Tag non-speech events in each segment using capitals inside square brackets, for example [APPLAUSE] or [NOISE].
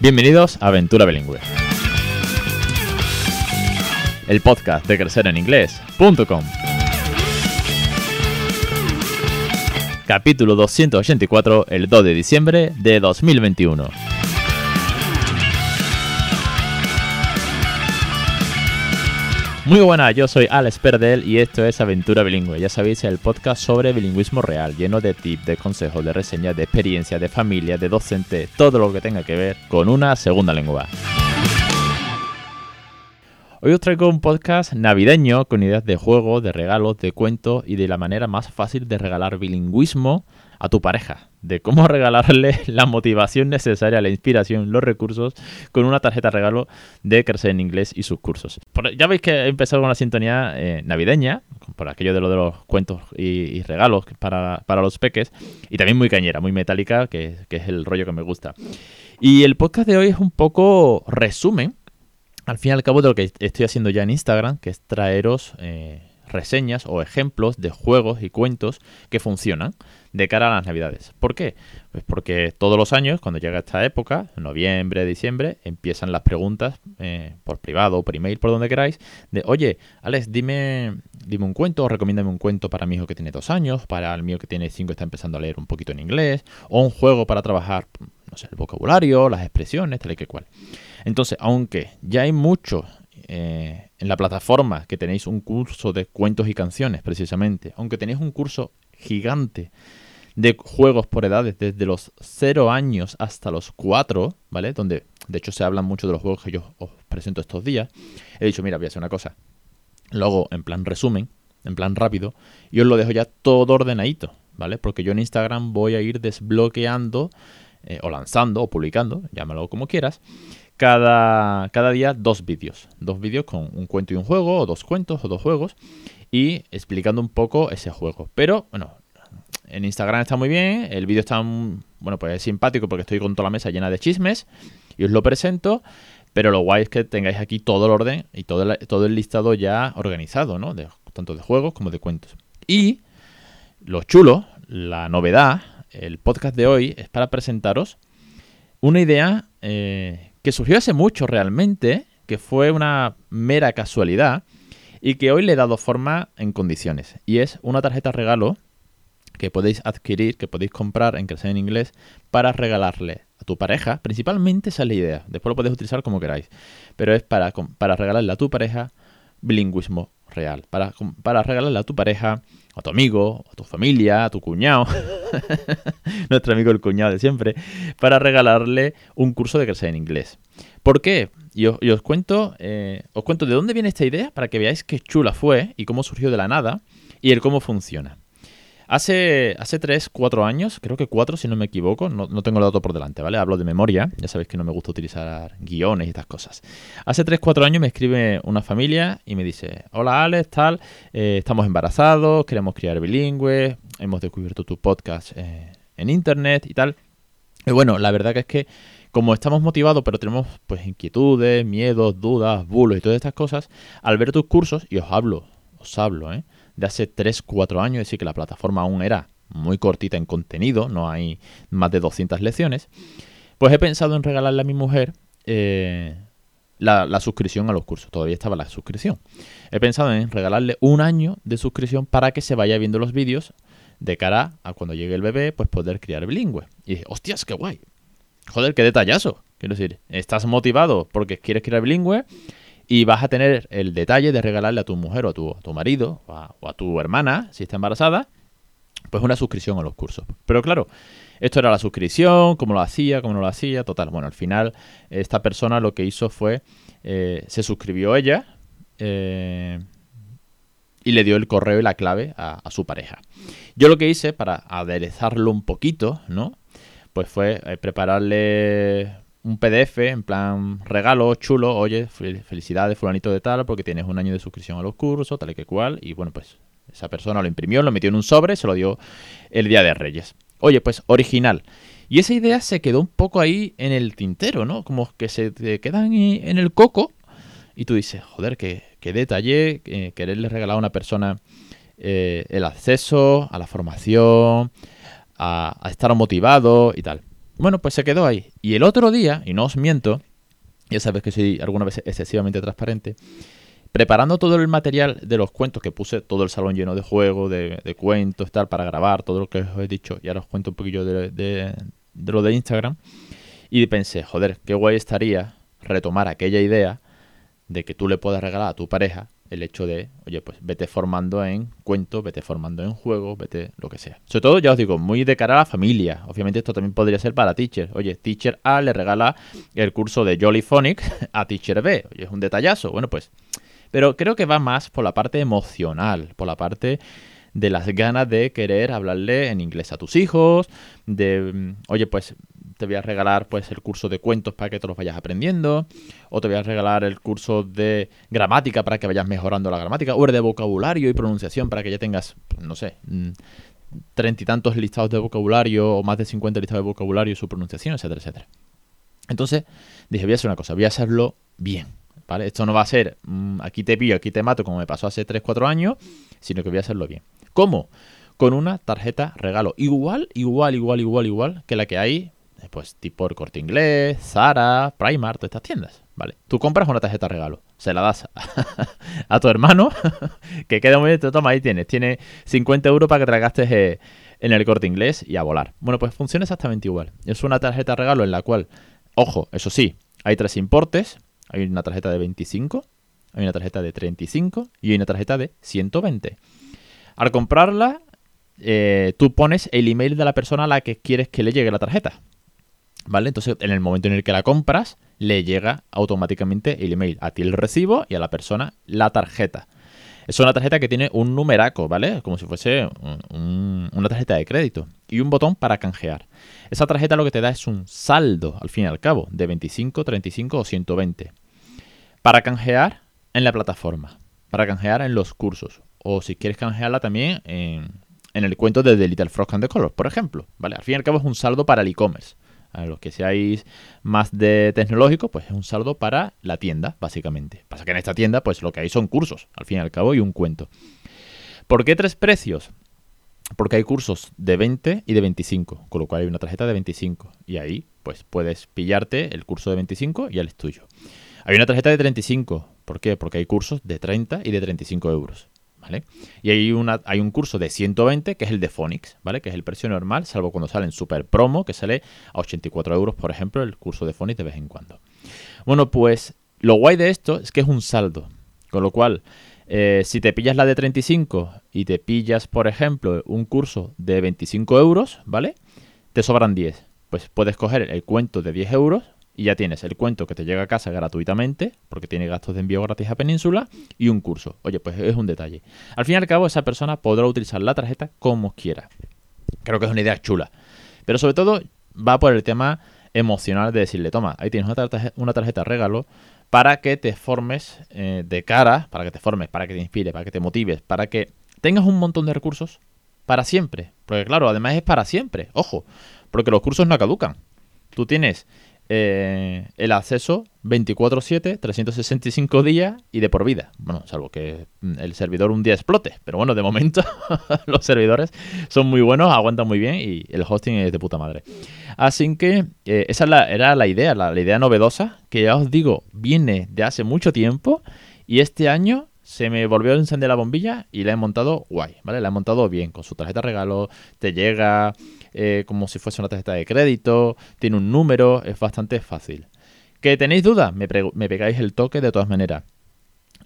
Bienvenidos a Aventura Bilingüe. El podcast de crecereninglés.com. Capítulo 284, el 2 de diciembre de 2021. Muy buenas, yo soy Alex Perdel y esto es Aventura Bilingüe. Ya sabéis, el podcast sobre bilingüismo real, lleno de tips, de consejos, de reseñas, de experiencias, de familia, de docente, todo lo que tenga que ver con una segunda lengua. Hoy os traigo un podcast navideño con ideas de juegos, de regalos, de cuentos y de la manera más fácil de regalar bilingüismo a tu pareja, de cómo [LAUGHS] regalarle la motivación necesaria, la inspiración, los recursos con una tarjeta regalo de Crecer en Inglés y sus cursos. ya veis que he empezado con la sintonía eh, navideña, por aquello de lo de los cuentos y, regalos para, los peques, y también muy cañera, muy metálica, que, es el rollo que me gusta. Y el podcast de hoy es un poco resumen, al fin y al cabo, de lo que estoy haciendo ya en Instagram, que es traeros... Eh, reseñas o ejemplos de juegos y cuentos que funcionan de cara a las navidades. ¿Por qué? Pues porque todos los años, cuando llega esta época, noviembre, diciembre, empiezan las preguntas eh, por privado, por email, por donde queráis, de oye, Alex, dime, dime un cuento, o recomiéndame un cuento para mi hijo que tiene dos años, para el mío que tiene cinco está empezando a leer un poquito en inglés, o un juego para trabajar, no sé, el vocabulario, las expresiones, tal y que cual. Entonces, aunque ya hay mucho eh, en la plataforma que tenéis un curso de cuentos y canciones, precisamente, aunque tenéis un curso gigante de juegos por edades, desde los 0 años hasta los 4, ¿vale? Donde de hecho se hablan mucho de los juegos que yo os presento estos días. He dicho, mira, voy a hacer una cosa. Luego, en plan resumen, en plan rápido, y os lo dejo ya todo ordenadito, ¿vale? Porque yo en Instagram voy a ir desbloqueando, eh, o lanzando, o publicando, llámalo como quieras, cada, cada día dos vídeos. Dos vídeos con un cuento y un juego, o dos cuentos, o dos juegos, y explicando un poco ese juego. Pero, bueno, en Instagram está muy bien, el vídeo está, bueno, pues es simpático porque estoy con toda la mesa llena de chismes y os lo presento, pero lo guay es que tengáis aquí todo el orden y todo el, todo el listado ya organizado, ¿no? De, tanto de juegos como de cuentos. Y lo chulo, la novedad, el podcast de hoy es para presentaros una idea eh, que surgió hace mucho realmente, que fue una mera casualidad y que hoy le he dado forma en condiciones. Y es una tarjeta regalo que podéis adquirir, que podéis comprar en Crecer en Inglés para regalarle a tu pareja. Principalmente esa es la idea. Después lo podéis utilizar como queráis. Pero es para, para regalarle a tu pareja bilingüismo real. Para, para regalarle a tu pareja, a tu amigo, a tu familia, a tu cuñado, [LAUGHS] nuestro amigo el cuñado de siempre, para regalarle un curso de crecer en inglés. ¿Por qué? Y os, cuento, eh, os cuento de dónde viene esta idea para que veáis qué chula fue y cómo surgió de la nada y el cómo funciona. Hace, hace 3, 4 años, creo que 4 si no me equivoco, no, tengo el dato por delante, ¿vale? Hablo de memoria, ya sabéis que no me gusta utilizar guiones y estas cosas. Hace 3, 4 años me escribe una familia y me dice, hola Alex, tal, eh, estamos embarazados, queremos criar bilingües, hemos descubierto tu podcast eh, en internet y tal. Y bueno, la verdad que es que como estamos motivados, pero tenemos pues inquietudes, miedos, dudas, bulos y todas estas cosas, al ver tus cursos, y os hablo, os hablo, ¿eh? De hace 3, 4 años, es decir, que la plataforma aún era muy cortita en contenido, no hay más de 200 lecciones, pues he pensado en regalarle a mi mujer eh, la, suscripción a los cursos. Todavía estaba la suscripción. He pensado en regalarle un año de suscripción para que se vaya viendo los vídeos de cara a cuando llegue el bebé, pues poder criar bilingüe. Y dije, hostias, qué guay. Joder, qué detallazo. Quiero decir, estás motivado porque quieres criar bilingüe y vas a tener el detalle de regalarle a tu mujer o a tu, tu marido o a, tu hermana, si está embarazada, pues una suscripción a los cursos. Pero claro, esto era la suscripción, cómo lo hacía, cómo no lo hacía, total. Bueno, al final esta persona lo que hizo fue, eh, se suscribió ella eh, y le dio el correo y la clave a, a, su pareja. Yo lo que hice para aderezarlo un poquito, ¿no? Pues fue eh, prepararle un PDF en plan regalo chulo, oye, felicidades fulanito de tal, porque tienes un año de suscripción a los cursos, tal y que cual, y bueno, pues esa persona lo imprimió, lo metió en un sobre, se lo dio el Día de Reyes. Oye, pues original. Y esa idea se quedó un poco ahí en el tintero, ¿no? Como que se te quedan en el coco y tú dices, joder, qué, qué detalle quererle regalar a una persona eh, el acceso a la formación, a estar motivado y tal. Bueno, pues se quedó ahí. Y el otro día, y no os miento, ya sabes que soy alguna vez excesivamente transparente, preparando todo el material de los cuentos, que puse todo el salón lleno de juegos, de, cuentos, tal, para grabar todo lo que os he dicho, y ahora os cuento un poquillo de, de lo de Instagram, y pensé, joder, qué guay estaría retomar aquella idea de que tú le puedas regalar a tu pareja el hecho de, oye, pues vete formando en cuentos, vete formando en juegos, vete lo que sea. Sobre todo, ya os digo, muy de cara a la familia. Obviamente esto también podría ser para teacher. Oye, teacher A le regala el curso de Jolly Phonics a teacher B. Oye, es un detallazo. Bueno, pues... Pero creo que va más por la parte emocional, por la parte de las ganas de querer hablarle en inglés a tus hijos, de, mm, oye, pues te voy a regalar pues el curso de cuentos para que te los vayas aprendiendo, o te voy a regalar el curso de gramática para que vayas mejorando la gramática, o el de vocabulario y pronunciación para que ya tengas, no sé, mm, treinta y tantos listados de vocabulario o más de 50 listados de vocabulario y su pronunciación, etcétera, etcétera. Entonces dije, voy a hacer una cosa, voy a hacerlo bien. ¿Vale? Esto no va a ser mm, aquí te pillo, aquí te mato, como me pasó hace 3-4 años, sino que voy a hacerlo bien. ¿Cómo? Con una tarjeta regalo. Igual, igual, igual, igual, igual que la que hay pues tipo el corte inglés, Zara, Primark, todas estas tiendas. Vale. Tú compras una tarjeta regalo, se la das [LAUGHS] a, tu hermano, [LAUGHS] que queda muy bien, toma, ahí tienes. Tiene 50 euros para que te gastes eh, en el corte inglés y a volar. Bueno, pues funciona exactamente igual. Es una tarjeta regalo en la cual, ojo, eso sí, hay tres importes. Hay una tarjeta de 25, hay una tarjeta de 35 y hay una tarjeta de 120. Al comprarla, eh, tú pones el email de la persona a la que quieres que le llegue la tarjeta. ¿Vale? Entonces, en el momento en el que la compras, le llega automáticamente el email. A ti el recibo y a la persona la tarjeta. Es una tarjeta que tiene un numeraco, ¿vale? Como si fuese una tarjeta de crédito. Y un botón para canjear. Esa tarjeta lo que te da es un saldo, al fin y al cabo, de 25, 35 o 120. Para canjear en la plataforma. Para canjear en los cursos. O si quieres canjearla también en, el cuento de The Little Frog and the Colors, por ejemplo. ¿Vale? Al fin y al cabo es un saldo para el e-commerce. A los que seáis más de tecnológico, pues es un saldo para la tienda, básicamente. Pasa que en esta tienda, pues lo que hay son cursos, al fin y al cabo, y un cuento. ¿Por qué tres precios? Porque hay cursos de 20 y de 25, con lo cual hay una tarjeta de 25. Y ahí, pues puedes pillarte el curso de 25 y el es tuyo. Hay una tarjeta de 35. ¿Por qué? Porque hay cursos de 30 y de 35 euros. Y hay, una, hay un curso de 120 que es el de Phonics, ¿vale? Que es el precio normal, salvo cuando sale en super promo, que sale a 84 euros, por ejemplo, el curso de Phonics de vez en cuando. Bueno, pues lo guay de esto es que es un saldo, con lo cual, eh, si te pillas la de 35 y te pillas, por ejemplo, un curso de 25 euros, ¿vale? Te sobran 10. Pues puedes coger el cuento de 10 euros, y ya tienes el cuento que te llega a casa gratuitamente, porque tiene gastos de envío gratis a Península, y un curso. Oye, pues es un detalle. Al fin y al cabo, esa persona podrá utilizar la tarjeta como quiera. Creo que es una idea chula. Pero sobre todo va por el tema emocional de decirle, toma, ahí tienes una tarjeta, regalo para que te formes eh, de cara, para que te formes, para que te inspires, para que te motives, para que tengas un montón de recursos para siempre. Porque claro, además es para siempre, ojo, porque los cursos no caducan. Tú tienes eh, el acceso 24/7, 365 días y de por vida. Bueno, salvo que el servidor un día explote. Pero bueno, de momento [LAUGHS] los servidores son muy buenos, aguantan muy bien y el hosting es de puta madre. Así que eh, esa era la idea, la, la idea novedosa, que ya os digo, viene de hace mucho tiempo y este año se me volvió a encender la bombilla y la he montado guay, ¿vale? La he montado bien, con su tarjeta regalo, te llega eh, como si fuese una tarjeta de crédito, tiene un número, es bastante fácil. ¿Que tenéis dudas? Me, pegáis el toque de todas maneras.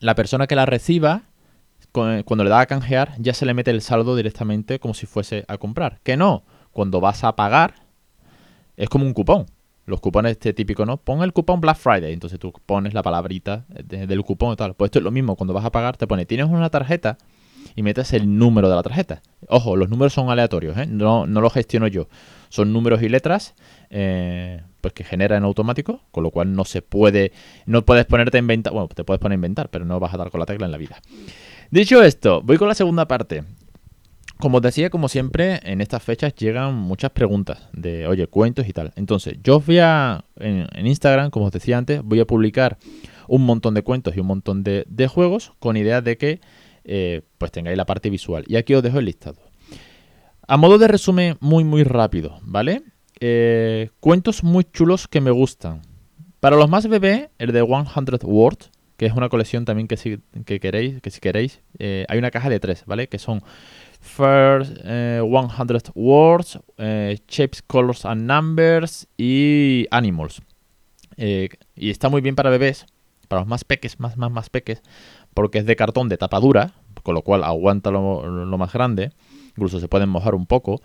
La persona que la reciba, cuando le da a canjear, ya se le mete el saldo directamente como si fuese a comprar. Que no, cuando vas a pagar, es como un cupón. Los cupones este típico, ¿no? Pon el cupón Black Friday. Entonces tú pones la palabrita del cupón y tal. Pues esto es lo mismo. Cuando vas a pagar, te pone, tienes una tarjeta y metes el número de la tarjeta. Ojo, los números son aleatorios, ¿eh? no, no los gestiono yo. Son números y letras eh, pues que genera en automático, con lo cual no se puede, no puedes ponerte a inventar, bueno, te puedes poner a inventar, pero no vas a dar con la tecla en la vida. Dicho esto, voy con la segunda parte. Como os decía, como siempre, en estas fechas llegan muchas preguntas de, oye, cuentos y tal. Entonces, yo voy a, en, Instagram, como os decía antes, voy a publicar un montón de cuentos y un montón de, juegos con idea de que eh, pues tengáis la parte visual. Y aquí os dejo el listado. A modo de resumen muy muy rápido, ¿vale? eh, cuentos muy chulos que me gustan. Para los más bebé, el de 100 Words, que es una colección también que si, que queréis, que si queréis, eh, hay una caja de tres, ¿vale? Que son First 100 eh, Words, Shapes, Colors and Numbers y Animals. y está muy bien para bebés, para los más peques, más, más, más peques, porque es de cartón de tapa dura, con lo cual aguanta lo, más grande, incluso se pueden mojar un poco,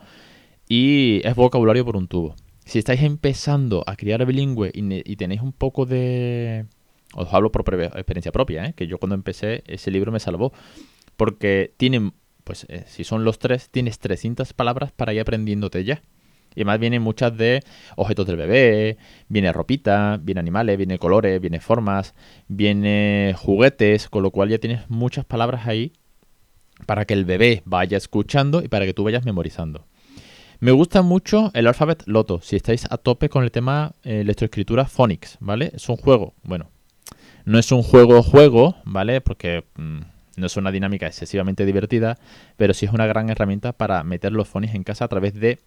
y es vocabulario por un tubo. Si estáis empezando a criar bilingüe y, tenéis un poco de... Os hablo por experiencia propia, ¿eh? que yo cuando empecé ese libro me salvó. Porque tienen, pues eh, si son los tres, tienes 300 palabras para ir aprendiéndote ya. Y además vienen muchas de objetos del bebé, viene ropita, viene animales, viene colores, viene formas, viene juguetes, con lo cual ya tienes muchas palabras ahí para que el bebé vaya escuchando y para que tú vayas memorizando. Me gusta mucho el Alphabet Loto, si estáis a tope con el tema eh, electroescritura Phonics, ¿vale? Es un juego, bueno, no es un juego-juego, ¿vale? Porque mm, no es una dinámica excesivamente divertida, pero sí es una gran herramienta para meter los phonics en casa a través de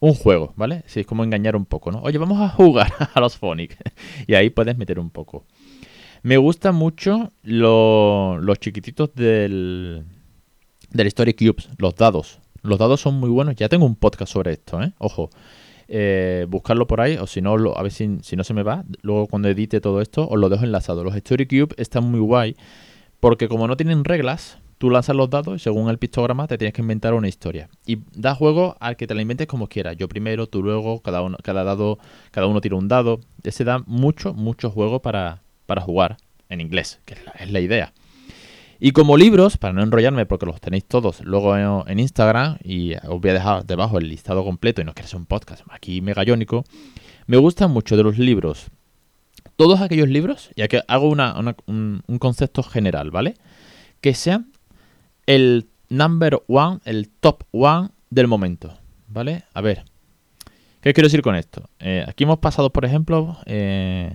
un juego, ¿vale? Sí, es como engañar un poco, ¿no? Oye, vamos a jugar [LAUGHS] a los phonics. y ahí puedes meter un poco. Me gustan mucho los chiquititos del, del Story Cubes, los dados. Los dados son muy buenos. Ya tengo un podcast sobre esto, ¿eh? Ojo. Eh, buscarlo por ahí, o si no, a ver si, no se me va. Luego, cuando edite todo esto, os lo dejo enlazado. Los Story Cube están muy guay. Porque como no tienen reglas, tú lanzas los dados y según el pictograma te tienes que inventar una historia. Y da juego al que te la inventes como quieras. Yo primero, tú luego, cada uno, cada dado, cada uno tira un dado. Ese da mucho, mucho juego para, para jugar en inglés, que es la idea. Y como libros, para no enrollarme porque los tenéis todos luego en, Instagram y os voy a dejar debajo el listado completo y no queréis un podcast aquí megallónico, me gustan mucho de los libros, todos aquellos libros, ya que hago un, un concepto general, ¿vale? Que sean el number one, el top one del momento, ¿vale? A ver, ¿qué quiero decir con esto? Eh, aquí hemos pasado, por ejemplo, eh,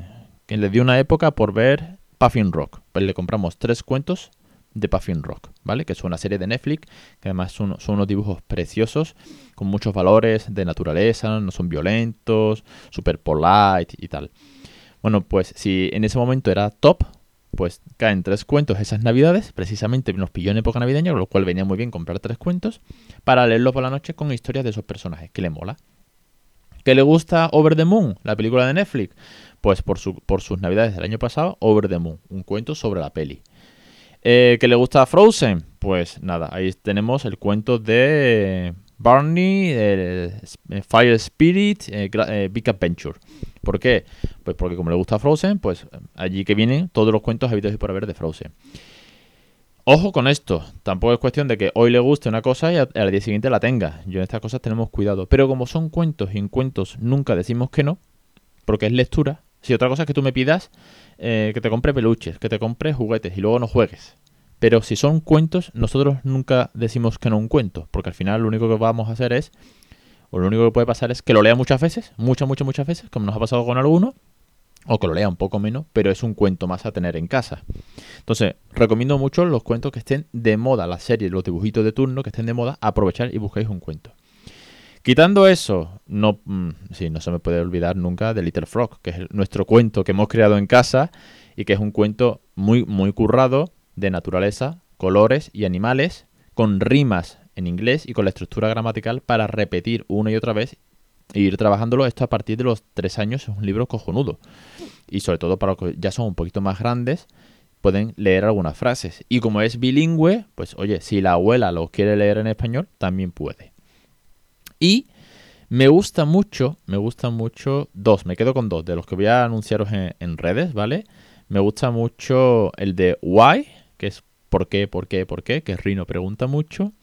que le dio una época por ver Puffin Rock. Pues le compramos tres cuentos de Puffin Rock, ¿vale? Que es una serie de Netflix, que además son, unos dibujos preciosos, con muchos valores de naturaleza, no son violentos, super polite y tal. Bueno, pues si en ese momento era top, pues caen tres cuentos esas navidades, precisamente nos pilló en época navideña, con lo cual venía muy bien comprar tres cuentos, para leerlos por la noche con historias de esos personajes, que le mola. ¿Que le gusta Over the Moon, la película de Netflix? Pues por, su, por sus navidades del año pasado, Over the Moon, un cuento sobre la peli. Eh, ¿Que le gusta Frozen? Pues nada, ahí tenemos el cuento de Barney, Fire Spirit, eh, Big Adventure. ¿Por qué? Pues porque como le gusta Frozen, pues allí que vienen todos los cuentos habidos y por haber de Frozen. Ojo con esto, tampoco es cuestión de que hoy le guste una cosa y al día siguiente la tenga. Yo en estas cosas tenemos cuidado. Pero como son cuentos y en cuentos nunca decimos que no, porque es lectura. Si otra cosa es que tú me pidas eh, que te compre peluches, que te compre juguetes y luego no juegues. Pero si son cuentos, nosotros nunca decimos que no un cuento, porque al final lo único que vamos a hacer es, o lo único que puede pasar es que lo lea muchas veces, muchas, muchas, muchas veces, como nos ha pasado con alguno, o que lo lea un poco menos, pero es un cuento más a tener en casa. Entonces, recomiendo mucho los cuentos que estén de moda, las series, los dibujitos de turno que estén de moda, aprovechar y busquéis un cuento. Quitando eso, no, mm, sí, no se me puede olvidar nunca de Little Frog, que es nuestro cuento que hemos creado en casa y que es un cuento muy, muy currado de naturaleza, colores y animales, con rimas en inglés y con la estructura gramatical para repetir una y otra vez e ir trabajándolo. Esto a partir de los tres años es un libro cojonudo. Y sobre todo para los que ya son un poquito más grandes, pueden leer algunas frases. Y como es bilingüe, pues oye, si la abuela lo quiere leer en español, también puede. Y me gusta mucho, me gusta mucho dos, me quedo con dos, de los que voy a anunciaros en, redes, ¿vale? Me gusta mucho el de Why, es ¿por qué, por qué, por qué? Que Rino pregunta mucho.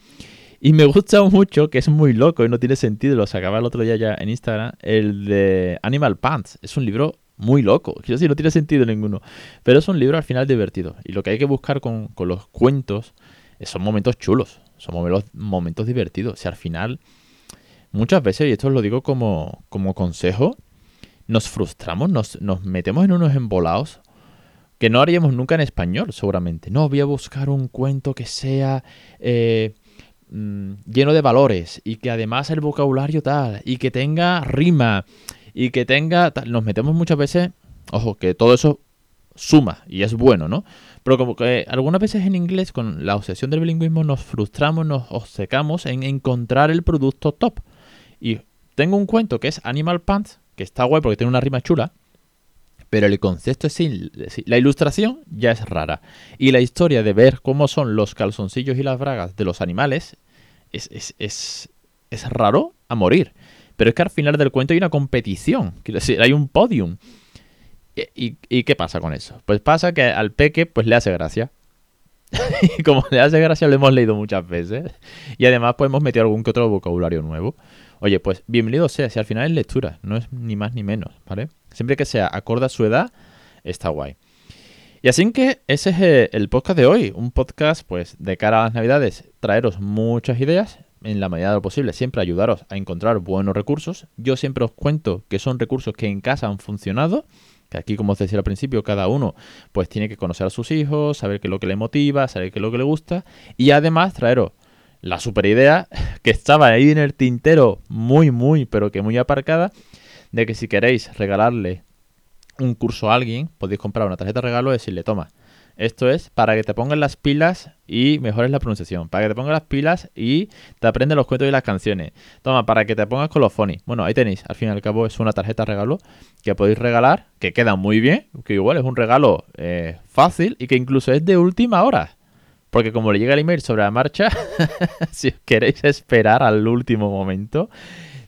Y me [LAUGHS] gusta mucho, que es muy loco y no tiene sentido, lo sacaba el otro día ya en Instagram, el de Animal Pants. Es un libro muy loco. Quiero decir, no tiene sentido ninguno. Pero es un libro al final divertido. Y lo que hay que buscar con, con los cuentos son momentos chulos. Son momentos divertidos. Si al final muchas veces, y esto os lo digo como, como consejo, nos frustramos, nos, nos metemos en unos embolados que no haríamos nunca en español, seguramente. No, voy a buscar un cuento que sea... Eh, mm, lleno de valores y que además el vocabulario tal y que tenga rima y que tenga... Nos metemos muchas veces, ojo, que todo eso suma y es bueno, ¿no? Pero como que algunas veces en inglés con la obsesión del bilingüismo nos frustramos, nos obcecamos en encontrar el producto top. Y tengo un cuento que es Animal Pants, que está guay porque tiene una rima chula, pero el concepto es la ilustración ya es rara. Y la historia de ver cómo son los calzoncillos y las bragas de los animales es, es, es, es raro a morir. Pero es que al final del cuento hay una competición, quiero decir, hay un podium. ¿Y, qué pasa con eso? Pues pasa que al peque pues le hace gracia. [LAUGHS] y como le hace gracia lo hemos leído muchas veces. Y además pues hemos metido algún que otro vocabulario nuevo. Oye, pues bienvenido sea, si al final es lectura, no es ni más ni menos, ¿vale? Siempre que sea acorde a su edad, está guay. Y así que ese es eh, el podcast de hoy, un podcast pues de cara a las navidades, traeros muchas ideas, en la medida de lo posible, siempre ayudaros a encontrar buenos recursos. Yo siempre os cuento que son recursos que en casa han funcionado que aquí, como os decía al principio, cada uno pues tiene que conocer a sus hijos, saber qué es lo que le motiva, saber qué es lo que le gusta y además traeros la super idea que estaba ahí en el tintero muy, muy, pero que muy aparcada, de que si queréis regalarle un curso a alguien, podéis comprar una tarjeta de regalo y decirle, toma, esto es para que te pongas las pilas y mejores la pronunciación. Para que te pongas las pilas y te aprendes los cuentos y las canciones. Toma, para que te pongas phonies. Bueno, ahí tenéis. Al fin y al cabo es una tarjeta regalo que podéis regalar, que queda muy bien. Que igual es un regalo eh, fácil y que incluso es de última hora. Porque como le llega el email sobre la marcha, [LAUGHS] si os queréis esperar al último momento,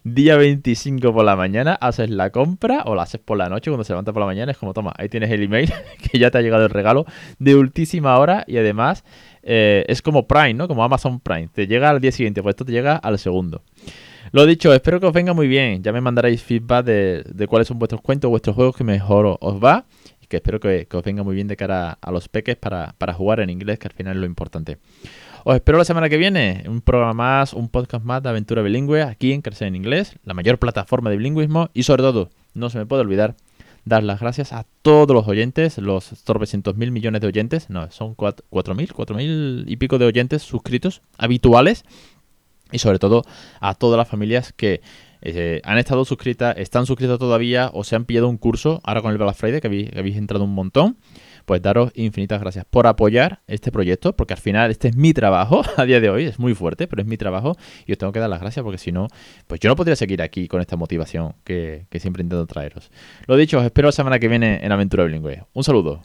día 25 por la mañana, haces la compra o la haces por la noche cuando se levanta por la mañana. Es como, toma, ahí tienes el email [LAUGHS] que ya te ha llegado el regalo de ultísima hora y además eh, es como Prime, ¿no? Como Amazon Prime. Te llega al día siguiente, pues esto te llega al segundo. Lo dicho, espero que os venga muy bien. Ya me mandaréis feedback de, cuáles son vuestros cuentos, vuestros juegos que mejor os va. Espero que, os venga muy bien de cara a los peques para, para jugar en inglés, que al final es lo importante. Os espero la semana que viene. Un programa más, un podcast más de aventura bilingüe aquí en Crecer en Inglés, la mayor plataforma de bilingüismo. Y sobre todo, no se me puede olvidar dar las gracias a todos los oyentes, los 300 mil millones de oyentes, no, son 4 mil, 4 mil y pico de oyentes suscritos habituales. Y sobre todo a todas las familias que eh, han estado suscritas, están suscritas todavía o se han pillado un curso ahora con el Black Friday, que habéis, entrado un montón pues daros infinitas gracias por apoyar este proyecto, porque al final este es mi trabajo [LAUGHS] a día de hoy, es muy fuerte, pero es mi trabajo y os tengo que dar las gracias porque si no, pues yo no podría seguir aquí con esta motivación que, que siempre intento traeros. Lo dicho, os espero la semana que viene en Aventura Bilingüe. Un saludo.